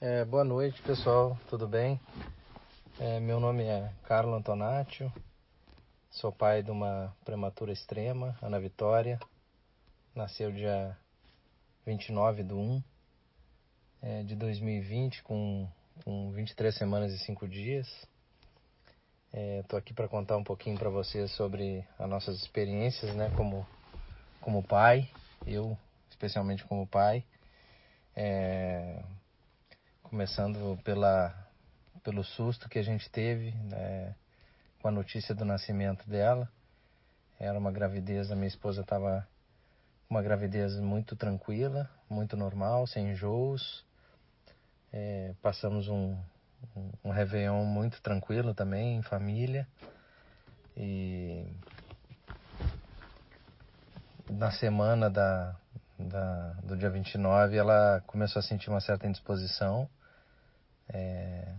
É, boa noite, pessoal. Tudo bem? É, meu nome é Carlo Antonaccio. Sou pai de uma prematura extrema, Ana Vitória. Nasceu dia 29 de 1 é, de 2020, com, com 23 semanas e 5 dias. Estou é, aqui para contar um pouquinho para vocês sobre as nossas experiências né, como, como pai, eu especialmente como pai. É, começando pela, pelo susto que a gente teve né, com a notícia do nascimento dela. Era uma gravidez, a minha esposa estava uma gravidez muito tranquila, muito normal, sem enjoos. É, passamos um, um, um Réveillon muito tranquilo também, em família. E na semana da, da, do dia 29 ela começou a sentir uma certa indisposição é,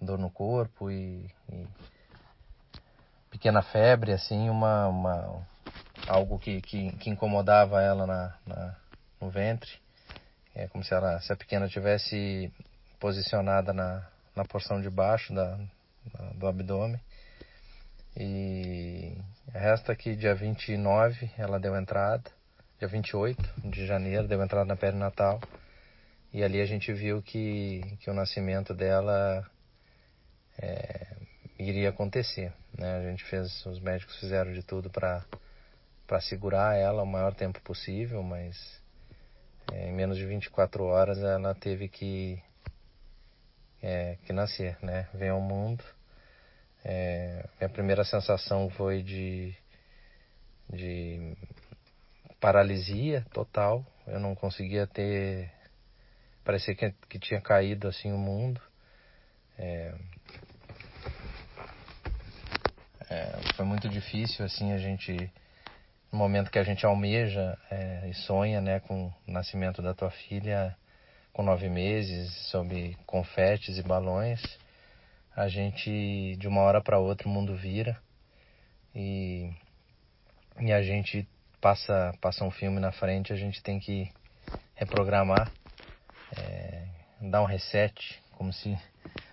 dor no corpo e, e, pequena febre, assim, uma, uma algo que, que, que incomodava ela na, na, no ventre. É como se, ela, se a pequena tivesse posicionada na, na porção de baixo da, da, do abdômen. E resta que dia 29 ela deu entrada, dia 28 de janeiro deu entrada na perinatal. natal e ali a gente viu que, que o nascimento dela é, iria acontecer. Né? A gente fez, os médicos fizeram de tudo para para segurar ela o maior tempo possível, mas é, em menos de 24 horas ela teve que é, que nascer, né? Veio ao mundo. É, minha primeira sensação foi de, de paralisia total. Eu não conseguia ter parecia que, que tinha caído assim o mundo. É, é, foi muito difícil assim a gente no momento que a gente almeja é, e sonha né com o nascimento da tua filha com nove meses sob confetes e balões a gente de uma hora para outra o mundo vira e e a gente passa passa um filme na frente a gente tem que reprogramar é, dar um reset, como se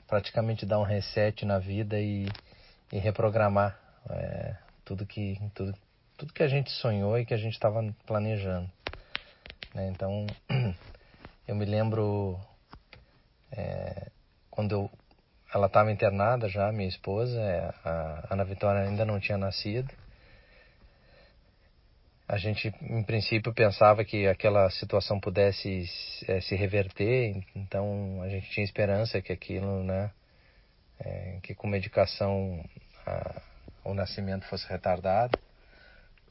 praticamente dar um reset na vida e, e reprogramar é, tudo que tudo, tudo que a gente sonhou e que a gente estava planejando. Né? Então, eu me lembro é, quando eu, ela estava internada já, minha esposa, é, a Ana Vitória ainda não tinha nascido a gente, em princípio, pensava que aquela situação pudesse é, se reverter, então a gente tinha esperança que aquilo, né, é, que com medicação a, o nascimento fosse retardado.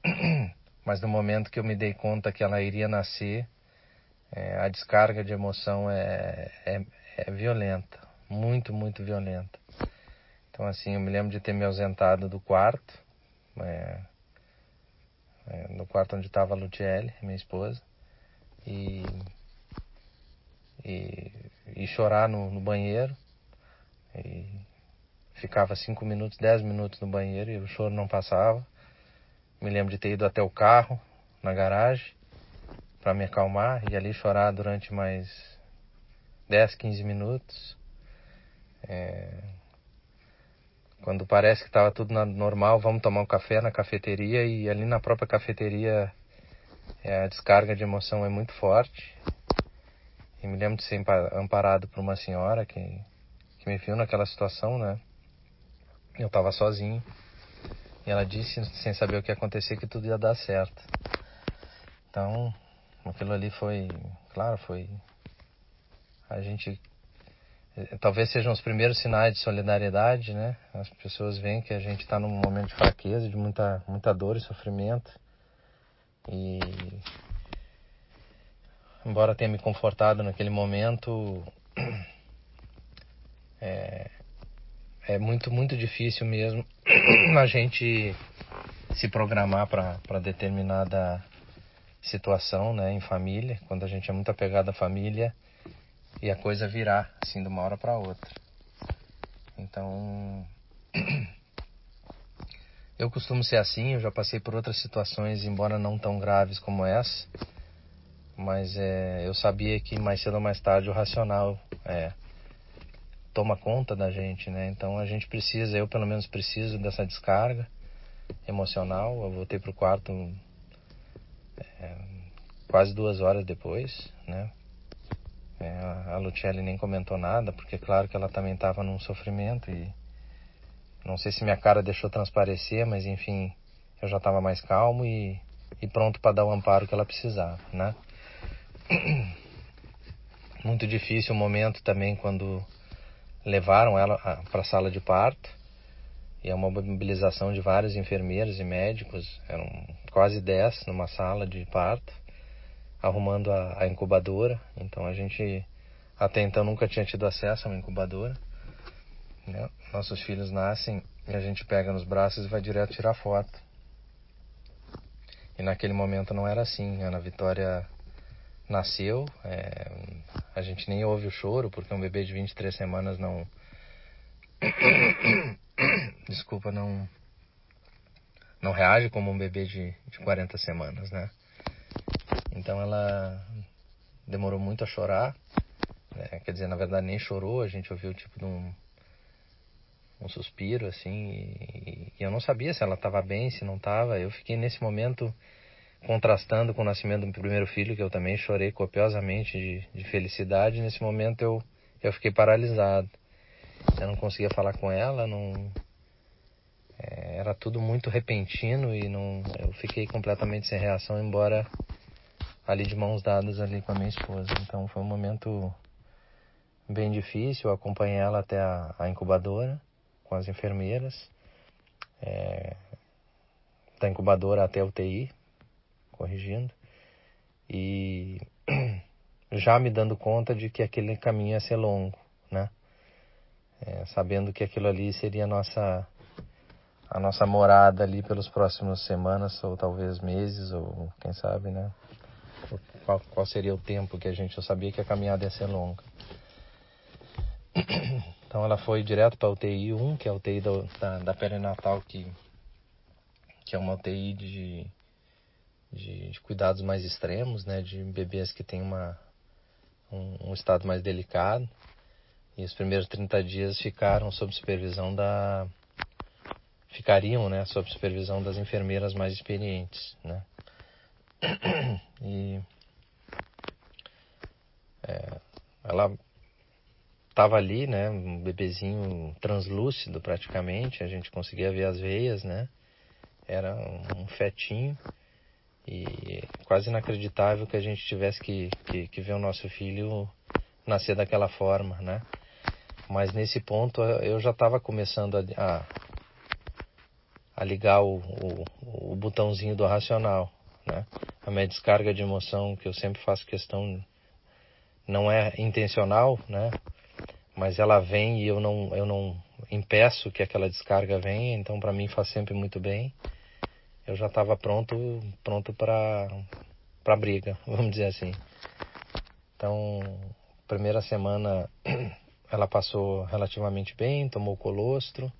Mas no momento que eu me dei conta que ela iria nascer, é, a descarga de emoção é, é, é violenta, muito, muito violenta. Então, assim, eu me lembro de ter me ausentado do quarto. É, é, no quarto onde estava a Lutiele, minha esposa, e, e, e chorar no, no, banheiro. E ficava cinco minutos, dez minutos no banheiro e o choro não passava. Me lembro de ter ido até o carro, na garagem, para me acalmar e ali chorar durante mais 10, 15 minutos. É, quando parece que estava tudo normal, vamos tomar um café na cafeteria e ali na própria cafeteria é, a descarga de emoção é muito forte. E me lembro de ser amparado por uma senhora que, que me viu naquela situação, né? Eu estava sozinho. E ela disse, sem saber o que ia acontecer, que tudo ia dar certo. Então, aquilo ali foi, claro, foi. A gente talvez sejam os primeiros sinais de solidariedade, né? As pessoas veem que a gente está num momento de fraqueza, de muita, muita dor e sofrimento. E embora tenha me confortado naquele momento, é, é muito, muito difícil mesmo a gente se programar para determinada situação, né, em família, quando a gente é muito apegado à família e a coisa virar assim de uma hora para outra. Então, eu costumo ser assim, eu já passei por outras situações, embora não tão graves como essa. mas é, eu sabia que mais cedo ou mais tarde o racional é, toma conta da gente, né? Então a gente precisa, eu pelo menos preciso dessa descarga emocional. Eu voltei pro quarto é, quase duas horas depois, né? É, a Lucelli nem comentou nada, porque claro que ela também estava num sofrimento e não sei se minha cara deixou transparecer, mas enfim, eu já estava mais calmo e, e pronto para dar o amparo que ela precisava, né? Muito difícil o momento também quando levaram ela para a sala de parto e é uma mobilização de vários enfermeiros e médicos, eram quase dez numa sala de parto, arrumando a, a incubadora. Então a gente até então nunca tinha tido acesso a uma incubadora. Né? Nossos filhos nascem e a gente pega nos braços e vai direto tirar foto. E naquele momento não era assim. A Ana Vitória nasceu, é, a gente nem ouve o choro, porque um bebê de 23 semanas não. Desculpa, não. Não reage como um bebê de, de 40 semanas, né? Então ela demorou muito a chorar. Né? Quer dizer, na verdade nem chorou, a gente ouviu tipo um, um suspiro assim. E, e eu não sabia se ela estava bem, se não estava. Eu fiquei nesse momento contrastando com o nascimento do primeiro filho, que eu também chorei copiosamente de, de felicidade. Nesse momento eu, eu fiquei paralisado. Eu não conseguia falar com ela, não. É, era tudo muito repentino e não, eu fiquei completamente sem reação, embora ali de mãos dadas ali com a minha esposa. Então foi um momento bem difícil. Eu acompanhei ela até a, a incubadora com as enfermeiras, é, da incubadora até a UTI, corrigindo, e já me dando conta de que aquele caminho ia ser longo, né? É, sabendo que aquilo ali seria a nossa a nossa morada ali pelos próximos semanas ou talvez meses ou quem sabe, né? Qual, qual seria o tempo que a gente eu sabia que a caminhada ia ser longa. Então ela foi direto para a UTI 1, que é a UTI da, da, da que, que é uma UTI de, de, de, cuidados mais extremos, né? De bebês que têm uma, um, um estado mais delicado. E os primeiros 30 dias ficaram sob supervisão da. ficariam, né? Sob supervisão das enfermeiras mais experientes, né? E. É, ela estava ali, né? Um bebezinho translúcido praticamente, a gente conseguia ver as veias, né? Era um fetinho e quase inacreditável que a gente tivesse que, que, que ver o nosso filho nascer daquela forma, né? Mas nesse ponto eu já estava começando a, a, a ligar o, o, o, botãozinho do racional, né? A minha descarga de emoção que eu sempre faço questão não é intencional, né? mas ela vem e eu não, eu não impeço que aquela descarga venha, então para mim faz sempre muito bem. Eu já estava pronto, pronto para para briga, vamos dizer assim. Então, primeira semana ela passou relativamente bem, tomou colostro.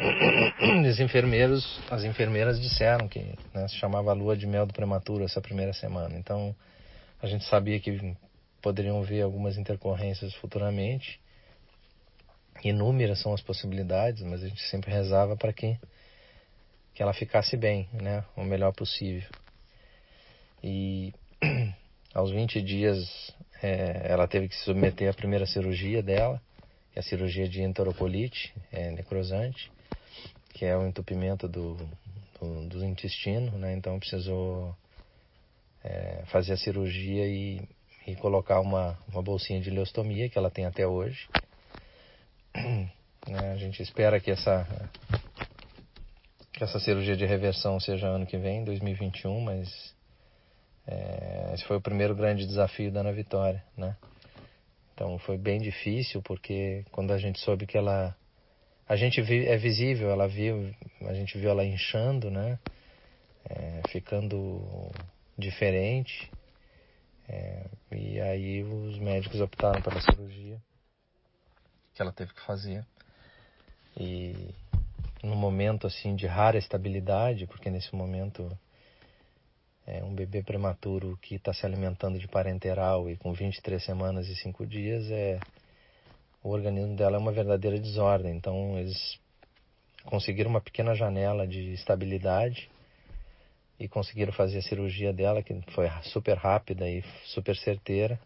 Os enfermeiros, as enfermeiras disseram que né, se chamava lua de mel do prematuro essa primeira semana. Então, a gente sabia que poderiam ver algumas intercorrências futuramente. Inúmeras são as possibilidades, mas a gente sempre rezava para que, que ela ficasse bem, né? O melhor possível. E aos 20 dias é, ela teve que se submeter à primeira cirurgia dela, que é a cirurgia de enterocolite é, necrosante, que é o entupimento do, do, do intestino, né? Então precisou é, fazer a cirurgia e e colocar uma, uma bolsinha de leostomia que ela tem até hoje. É, a gente espera que essa, que essa cirurgia de reversão seja ano que vem, 2021, mas é, esse foi o primeiro grande desafio da Ana Vitória, né? Então foi bem difícil porque quando a gente soube que ela a gente viu, é visível, ela viu, a gente viu ela inchando, né? É, ficando diferente. É, e aí os médicos optaram pela cirurgia que ela teve que fazer. E no momento assim de rara estabilidade, porque nesse momento É um bebê prematuro que está se alimentando de parenteral e com 23 semanas e 5 dias, é, o organismo dela é uma verdadeira desordem. Então, eles conseguiram uma pequena janela de estabilidade e conseguiram fazer a cirurgia dela, que foi super rápida e super certeira.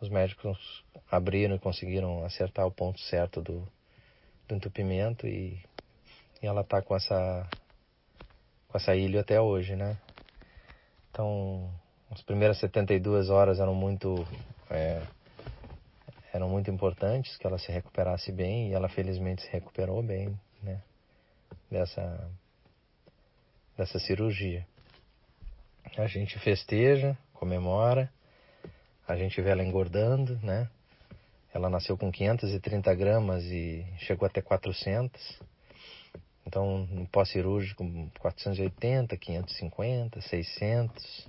Os médicos abriram e conseguiram acertar o ponto certo do, do entupimento e, e ela está com essa com essa ilha até hoje, né? Então, as primeiras 72 horas eram muito é, eram muito importantes que ela se recuperasse bem e ela felizmente se recuperou bem, né? Dessa dessa cirurgia. A gente festeja, comemora, a gente vê ela engordando, né? Ela nasceu com 530 gramas e chegou até 400. Então, no pós-cirúrgico, 480, 550, 600,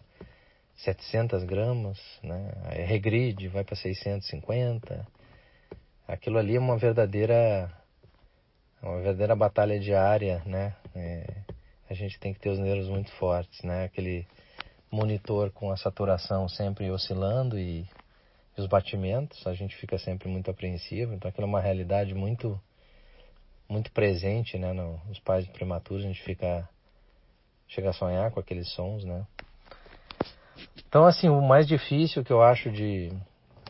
700 gramas, né? Regride, vai para 650. Aquilo ali é uma verdadeira, uma verdadeira batalha diária, né? É, a gente tem que ter os nervos muito fortes, né? Aquele monitor com a saturação sempre oscilando e, e os batimentos, a gente fica sempre muito apreensivo. Então, aquilo é uma realidade muito muito presente, né, nos pais prematuros, a gente fica chega a sonhar com aqueles sons, né? Então, assim, o mais difícil que eu acho de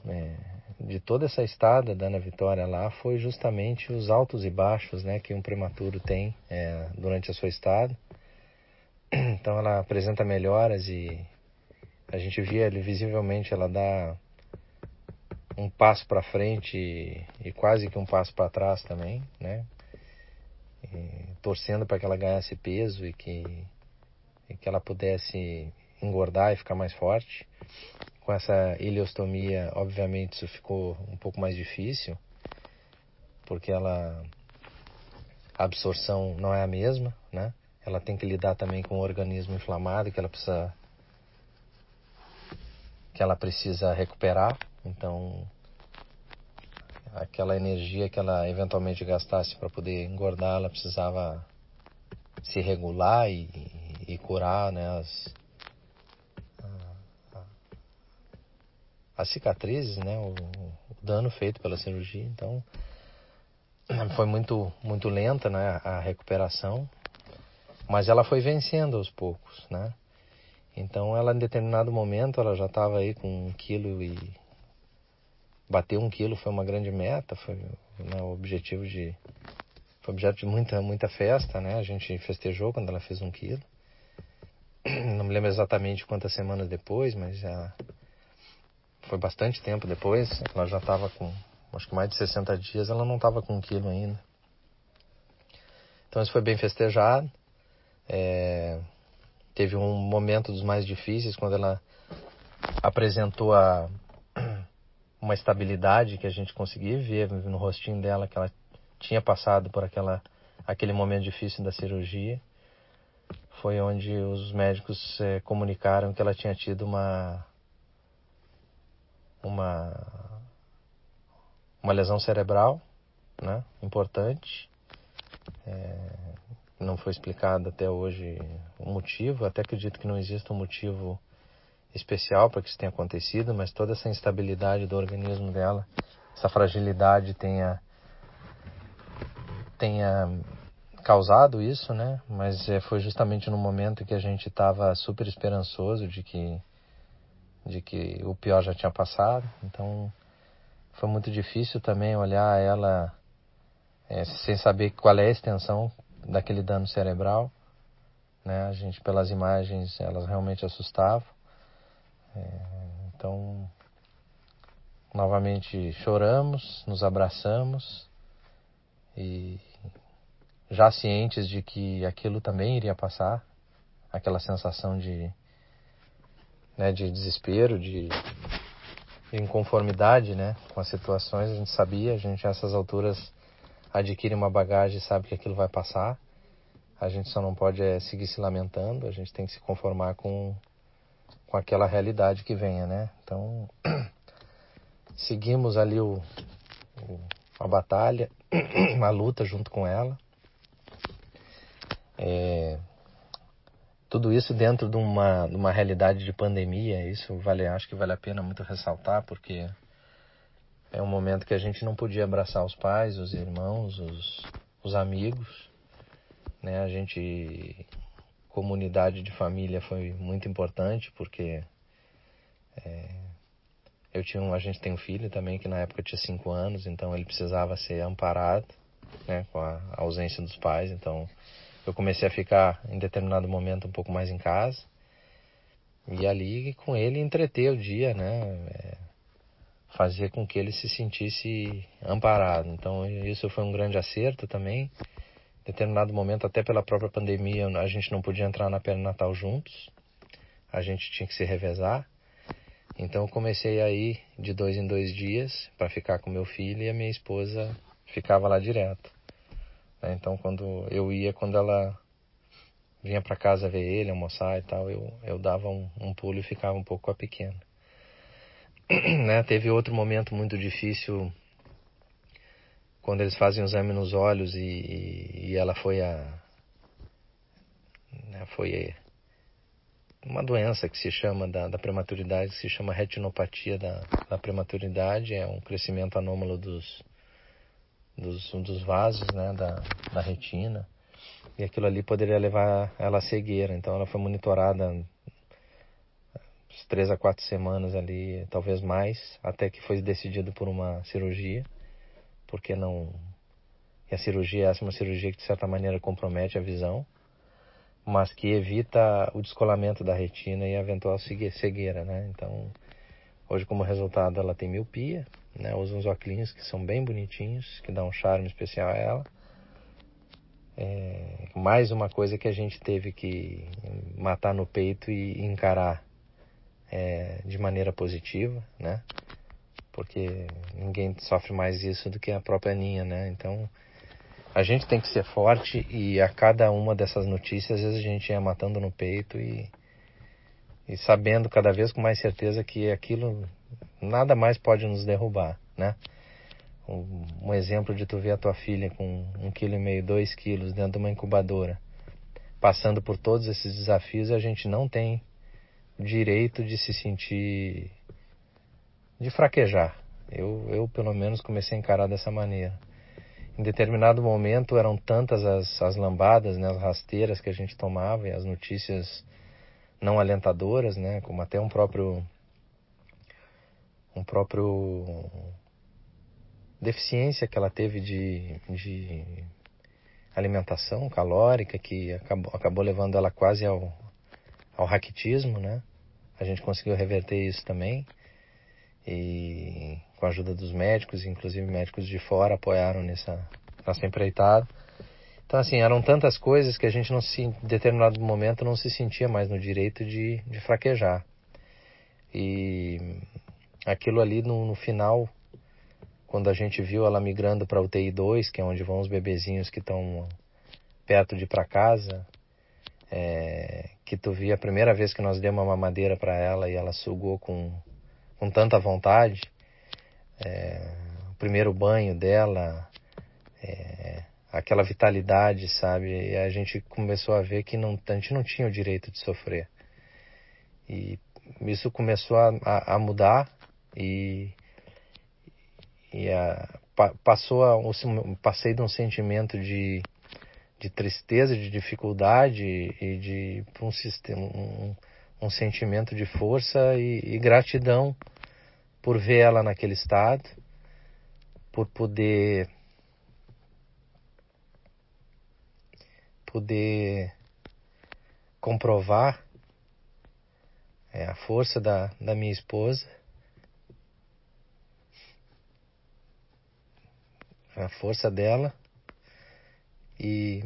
é, de toda essa estada da Ana Vitória lá foi justamente os altos e baixos, né, que um prematuro tem é, durante a sua estada. Então, ela apresenta melhoras e a gente via ali visivelmente ela dá um passo para frente e, e, quase que um passo para trás também, né? torcendo para que ela ganhasse peso e que, e que ela pudesse engordar e ficar mais forte. Com essa ileostomia, obviamente, isso ficou um pouco mais difícil, porque ela a absorção não é a mesma, né? Ela tem que lidar também com o organismo inflamado que ela precisa que ela precisa recuperar. Então, aquela energia que ela eventualmente gastasse para poder engordar, ela precisava se regular e, e curar né, as, as cicatrizes, né, o, o, dano feito pela cirurgia. Então, foi muito, muito lenta né, a recuperação, mas ela foi vencendo aos poucos, né? Então, ela em determinado momento, ela já estava aí com um quilo e bater um quilo foi uma grande meta, foi né, o objetivo de foi objeto de muita muita festa, né? A gente festejou quando ela fez um quilo. Não me lembro exatamente quantas semanas depois, mas foi bastante tempo depois. Ela já estava com acho que mais de 60 dias, ela não estava com um quilo ainda. Então isso foi bem festejado. É, teve um momento dos mais difíceis quando ela apresentou a uma estabilidade que a gente conseguia ver no rostinho dela que ela tinha passado por aquela aquele momento difícil da cirurgia foi onde os médicos é, comunicaram que ela tinha tido uma uma uma lesão cerebral né importante é, não foi explicado até hoje o motivo até acredito que não exista um motivo especial para que isso tenha acontecido, mas toda essa instabilidade do organismo dela, essa fragilidade tenha tenha causado isso, né? Mas é, foi justamente no momento que a gente estava super esperançoso de que de que o pior já tinha passado. Então foi muito difícil também olhar ela é, sem saber qual é a extensão daquele dano cerebral, né? A gente pelas imagens elas realmente assustavam. É, então, novamente choramos, nos abraçamos e já cientes de que aquilo também iria passar, aquela sensação de, né, de desespero, de, de inconformidade né, com as situações, a gente sabia, a gente a essas alturas adquire uma bagagem e sabe que aquilo vai passar. A gente só não pode é, seguir se lamentando, a gente tem que se conformar com com aquela realidade que venha, né? Então, seguimos ali o, o, a batalha, a luta junto com ela. É, tudo isso dentro de uma, de uma realidade de pandemia, isso vale, acho que vale a pena muito ressaltar, porque é um momento que a gente não podia abraçar os pais, os irmãos, os, os amigos, né? A gente comunidade de família foi muito importante porque é, eu tinha um, a gente tem um filho também que na época tinha cinco anos, então ele precisava ser amparado, né, com a ausência dos pais, então eu comecei a ficar em determinado momento um pouco mais em casa e ali com ele entreter o dia, né? É, fazer com que ele se sentisse amparado. Então isso foi um grande acerto também. Em determinado momento, até pela própria pandemia, a gente não podia entrar na perinatal juntos. A gente tinha que se revezar. Então eu comecei aí de dois em dois dias para ficar com meu filho e a minha esposa ficava lá direto. Né? Então, quando eu ia, quando ela vinha para casa ver ele, almoçar e tal, eu, eu dava um, um pulo e ficava um pouco com a pequena. né? Teve outro momento muito difícil quando eles fazem o exame nos olhos e, e ela foi a né, foi uma doença que se chama da, da, prematuridade, que se chama retinopatia da, da prematuridade, é um crescimento anômalo dos, dos, dos vasos né, da, da retina. E aquilo ali poderia levar ela à cegueira. Então ela foi monitorada três a quatro semanas ali, talvez mais, até que foi decidido por uma cirurgia, porque não. E a cirurgia essa é uma cirurgia que de certa maneira compromete a visão, mas que evita o descolamento da retina e eventual cegueira, né? Então, hoje como resultado ela tem miopia, né? Usa uns óculos que são bem bonitinhos, que dão um charme especial a ela. É, mais uma coisa que a gente teve que matar no peito e encarar é, de maneira positiva, né? Porque ninguém sofre mais isso do que a própria Aninha, né? Então a gente tem que ser forte e a cada uma dessas notícias às vezes a gente ia matando no peito e, e sabendo cada vez com mais certeza que aquilo nada mais pode nos derrubar, né? Um, um exemplo de tu ver a tua filha com um quilo e meio, dois quilos dentro de uma incubadora, passando por todos esses desafios, a gente não tem direito de se sentir, de fraquejar. Eu, eu pelo menos comecei a encarar dessa maneira. Em determinado momento eram tantas as, as lambadas, né, as rasteiras que a gente tomava e as notícias não alentadoras, né, como até um próprio um próprio deficiência que ela teve de, de alimentação calórica que acabou, acabou levando ela quase ao, ao raquitismo, né? A gente conseguiu reverter isso também e com a ajuda dos médicos, inclusive médicos de fora apoiaram nessa, nessa empreitada. Então, assim, eram tantas coisas que a gente, não se, em determinado momento, não se sentia mais no direito de, de fraquejar. E aquilo ali no, no final, quando a gente viu ela migrando para UTI 2, que é onde vão os bebezinhos que estão perto de ir para casa, é, que tu via a primeira vez que nós demos uma mamadeira para ela e ela sugou com, com tanta vontade, é, o primeiro banho dela, é, aquela vitalidade, sabe? E a gente começou a ver que não, a gente não tinha o direito de sofrer. E isso começou a, a, mudar e, e a, passou a, passei de um sentimento de, de tristeza, de dificuldade e de um, sistema, um, um sentimento de força e, e gratidão por ver ela naquele estado, por poder poder comprovar é, a força da, da minha esposa a força dela e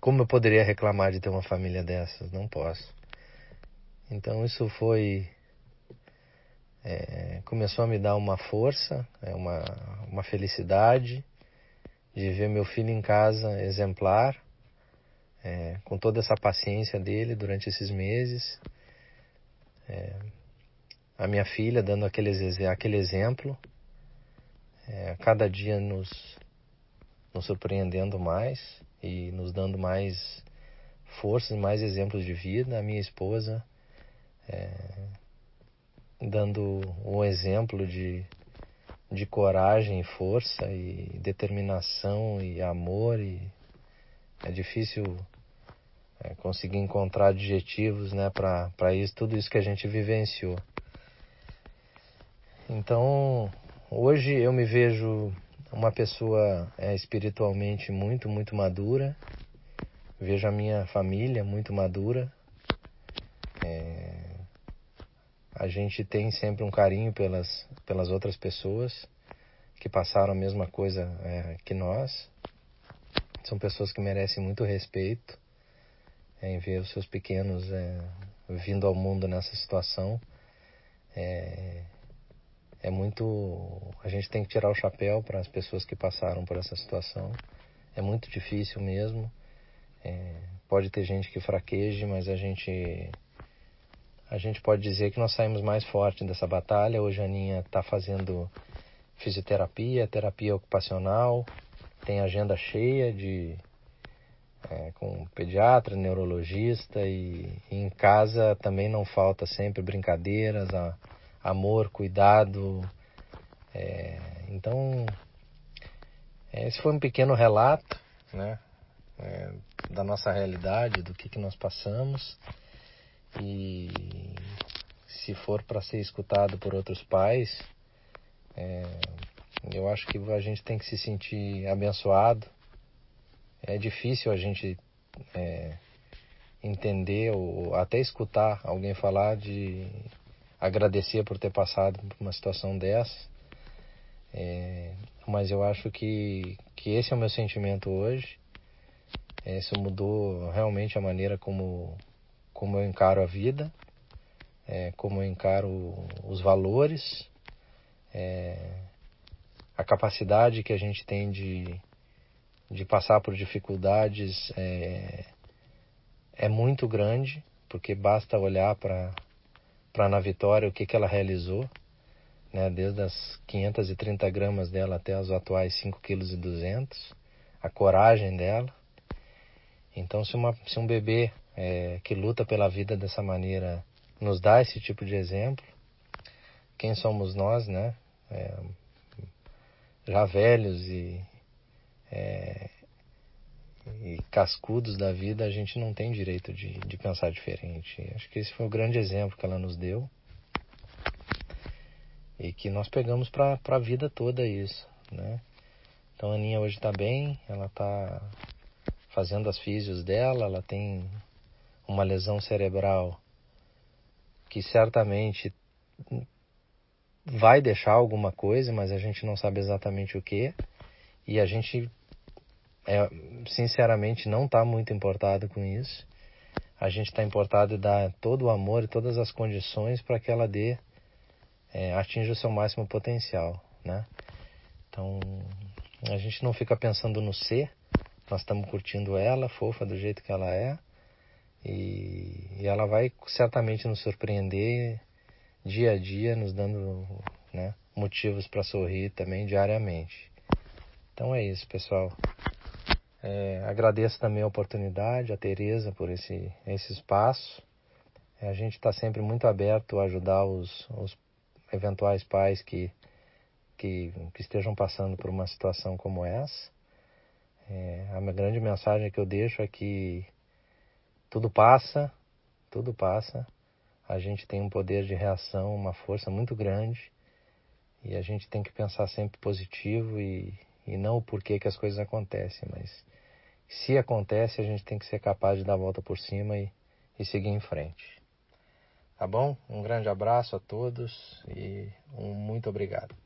como eu poderia reclamar de ter uma família dessas? Não posso. Então isso foi é, começou a me dar uma força, é, uma, uma felicidade de ver meu filho em casa exemplar, é, com toda essa paciência dele durante esses meses. É, a minha filha dando aquele, aquele exemplo é, cada dia nos, nos surpreendendo mais e nos dando mais forças mais exemplos de vida. A minha esposa é, dando um exemplo de, de coragem força e determinação e amor e é difícil é, conseguir encontrar adjetivos né, para isso, tudo isso que a gente vivenciou. Então, hoje eu me vejo uma pessoa é, espiritualmente muito, muito madura. Vejo a minha família muito madura. É, a gente tem sempre um carinho pelas, pelas outras pessoas que passaram a mesma coisa é, que nós. São pessoas que merecem muito respeito é, em ver os seus pequenos é, vindo ao mundo nessa situação. É, é muito. A gente tem que tirar o chapéu para as pessoas que passaram por essa situação. É muito difícil mesmo. É, pode ter gente que fraqueje, mas a gente a gente pode dizer que nós saímos mais forte dessa batalha. Hoje a Aninha está fazendo fisioterapia, terapia ocupacional, tem agenda cheia de é, com pediatra, neurologista e, e, em casa também não falta sempre brincadeiras, a, amor, cuidado. É, então, é, esse foi um pequeno relato, né, é, da nossa realidade, do que, que nós passamos. E se for para ser escutado por outros pais, é, eu acho que a gente tem que se sentir abençoado. É difícil a gente é, entender ou até escutar alguém falar de agradecer por ter passado por uma situação dessa. É, mas eu acho que, que esse é o meu sentimento hoje. É, isso mudou realmente a maneira como, como eu encaro a vida, é, como eu encaro os valores, é, a capacidade que a gente tem de, de passar por dificuldades é, é muito grande, porque basta olhar para na Vitória o que, que ela realizou, né, desde as 530 gramas dela até os atuais 5,2 kg, a coragem dela. Então, se, uma, se um bebê é, que luta pela vida dessa maneira nos dá esse tipo de exemplo, quem somos nós, né? É, já velhos e é, e cascudos da vida, a gente não tem direito de, de pensar diferente. Acho que esse foi o grande exemplo que ela nos deu e que nós pegamos para a vida toda isso, né? Então a Aninha hoje está bem, ela está fazendo as físios dela, ela tem uma lesão cerebral que certamente vai deixar alguma coisa, mas a gente não sabe exatamente o que. E a gente é, sinceramente não está muito importado com isso. A gente está importado em dar todo o amor e todas as condições para que ela dê, é, atinja o seu máximo potencial, né? Então, a gente não fica pensando no ser, nós estamos curtindo ela, fofa do jeito que ela é, e, e ela vai certamente nos surpreender dia a dia, nos dando né, motivos para sorrir também diariamente. Então é isso, pessoal. É, agradeço também a oportunidade, a Tereza por esse, esse espaço. É, a gente está sempre muito aberto a ajudar os, os eventuais pais que, que, que, estejam passando por uma situação como essa. É, a grande mensagem que eu deixo é que tudo passa, tudo passa. A gente tem um poder de reação, uma força muito grande e a gente tem que pensar sempre positivo e, e não o porquê que as coisas acontecem, mas se acontece, a gente tem que ser capaz de dar a volta por cima e, e seguir em frente. Tá bom? Um grande abraço a todos e um muito obrigado.